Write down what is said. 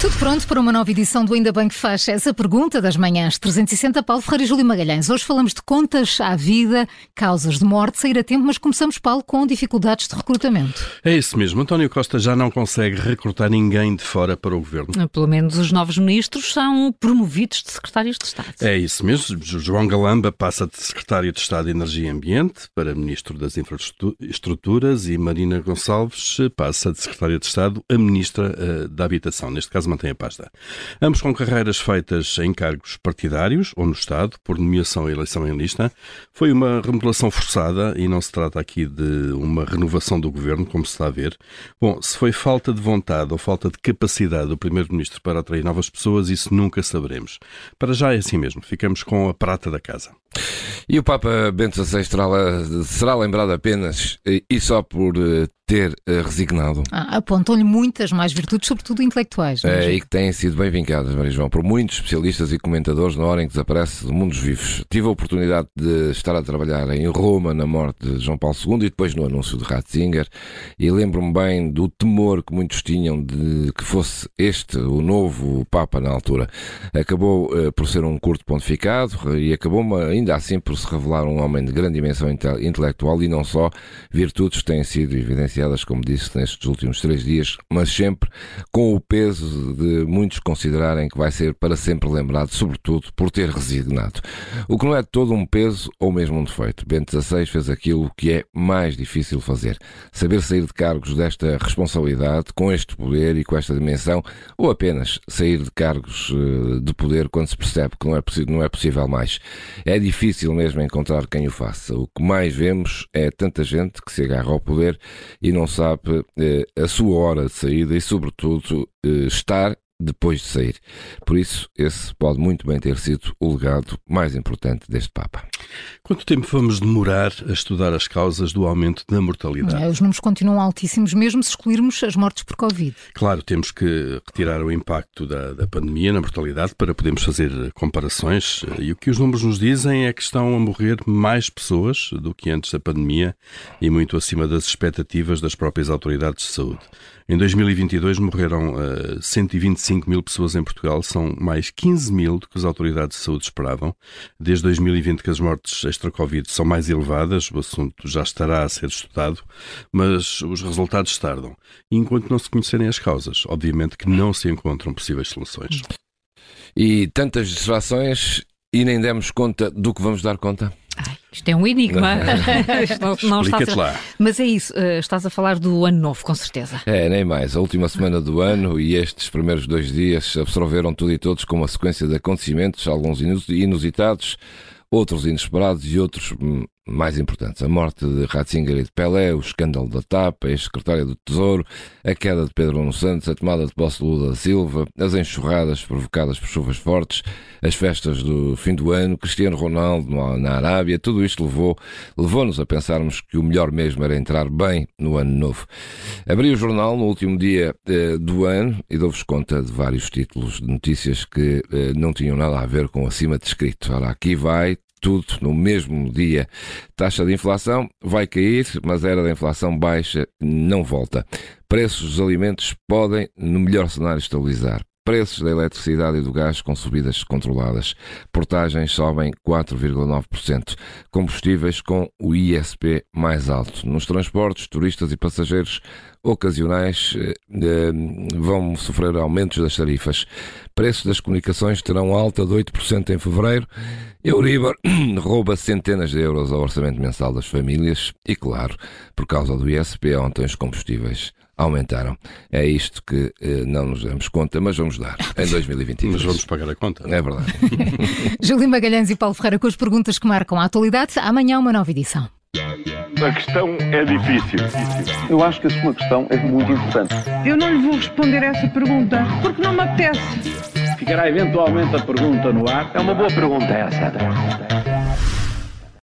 Tudo pronto para uma nova edição do Ainda Bem que Faz essa pergunta das manhãs 360 Paulo Ferreira e Júlio Magalhães. Hoje falamos de contas à vida, causas de morte, sair a tempo, mas começamos, Paulo, com dificuldades de recrutamento. É isso mesmo. António Costa já não consegue recrutar ninguém de fora para o governo. Pelo menos os novos ministros são promovidos de secretários de Estado. É isso mesmo. João Galamba passa de secretário de Estado de Energia e Ambiente para ministro das Infraestruturas e Marina Gonçalves passa de secretária de Estado a ministra uh, da Habitação. Neste caso, mantém a pasta. Ambos com carreiras feitas em cargos partidários ou no Estado, por nomeação e eleição em lista. Foi uma remodelação forçada e não se trata aqui de uma renovação do governo, como se está a ver. Bom, se foi falta de vontade ou falta de capacidade do Primeiro-Ministro para atrair novas pessoas, isso nunca saberemos. Para já é assim mesmo, ficamos com a prata da casa. E o Papa Bento XVI será lembrado apenas e só por eh, ter uh, resignado. Ah, Apontam-lhe muitas mais virtudes, sobretudo intelectuais. É, e que têm sido bem vincadas, Maria João, por muitos especialistas e comentadores na hora em que desaparece do mundo dos vivos. Tive a oportunidade de estar a trabalhar em Roma na morte de João Paulo II e depois no anúncio de Ratzinger e lembro-me bem do temor que muitos tinham de que fosse este o novo Papa na altura. Acabou uh, por ser um curto pontificado e acabou ainda assim por se revelar um homem de grande dimensão intelectual e não só virtudes têm sido evidenciadas evidenciadas, como disse, nestes últimos três dias, mas sempre com o peso de muitos considerarem que vai ser para sempre lembrado, sobretudo por ter resignado. O que não é todo um peso ou mesmo um defeito. Bento XVI fez aquilo que é mais difícil fazer: saber sair de cargos desta responsabilidade, com este poder e com esta dimensão, ou apenas sair de cargos eh, de poder quando se percebe que não é, não é possível mais. É difícil mesmo encontrar quem o faça. O que mais vemos é tanta gente que se agarra ao poder e não sabe eh, a sua hora de saída e, sobretudo, eh, estar depois de sair. Por isso, esse pode muito bem ter sido o legado mais importante deste Papa. Quanto tempo vamos demorar a estudar as causas do aumento da mortalidade? É, os números continuam altíssimos, mesmo se excluirmos as mortes por Covid. Claro, temos que retirar o impacto da, da pandemia na mortalidade para podermos fazer comparações. E o que os números nos dizem é que estão a morrer mais pessoas do que antes da pandemia e muito acima das expectativas das próprias autoridades de saúde. Em 2022 morreram uh, 125 mil pessoas em Portugal, são mais 15 mil do que as autoridades de saúde esperavam. Desde 2020 que as mortes extra-Covid são mais elevadas, o assunto já estará a ser estudado, mas os resultados tardam. E enquanto não se conhecerem as causas, obviamente que não se encontram possíveis soluções. E tantas distrações e nem demos conta do que vamos dar conta? Isto é um enigma. não, não estás lá. Mas é isso, uh, estás a falar do ano novo, com certeza. É, nem mais. A última semana do ano e estes primeiros dois dias absorveram tudo e todos com uma sequência de acontecimentos, alguns inusitados, outros inesperados e outros hum, mais importantes. A morte de Ratzinger e de Pelé, o escândalo da TAP, a ex-secretária do Tesouro, a queda de Pedro Nuno Santos, a tomada de posse de Lula da Silva, as enxurradas provocadas por chuvas fortes, as festas do fim do ano, Cristiano Ronaldo na Arábia, tudo isto levou, levou-nos a pensarmos que o melhor mesmo era entrar bem no ano novo. Abri o jornal no último dia eh, do ano e dou-vos conta de vários títulos de notícias que eh, não tinham nada a ver com acima descrito. Ora, aqui vai tudo no mesmo dia. Taxa de inflação vai cair, mas a era da inflação baixa não volta. Preços dos alimentos podem, no melhor cenário, estabilizar. Preços da eletricidade e do gás com subidas controladas. Portagens sobem 4,9%. Combustíveis com o ISP mais alto. Nos transportes, turistas e passageiros ocasionais eh, eh, vão sofrer aumentos das tarifas. Preços das comunicações terão alta de 8% em fevereiro. Euribor rouba centenas de euros ao orçamento mensal das famílias e, claro, por causa do ISP, ontem os combustíveis aumentaram. É isto que eh, não nos damos conta, mas vamos dar em 2022. Mas vamos pagar a conta. É verdade. Júlio Magalhães e Paulo Ferreira com as perguntas que marcam a atualidade. Amanhã uma nova edição. A questão é difícil. Eu acho que a sua questão é muito importante. Eu não lhe vou responder essa pergunta porque não me apetece. Ficará eventualmente a pergunta no ar. É uma boa pergunta essa.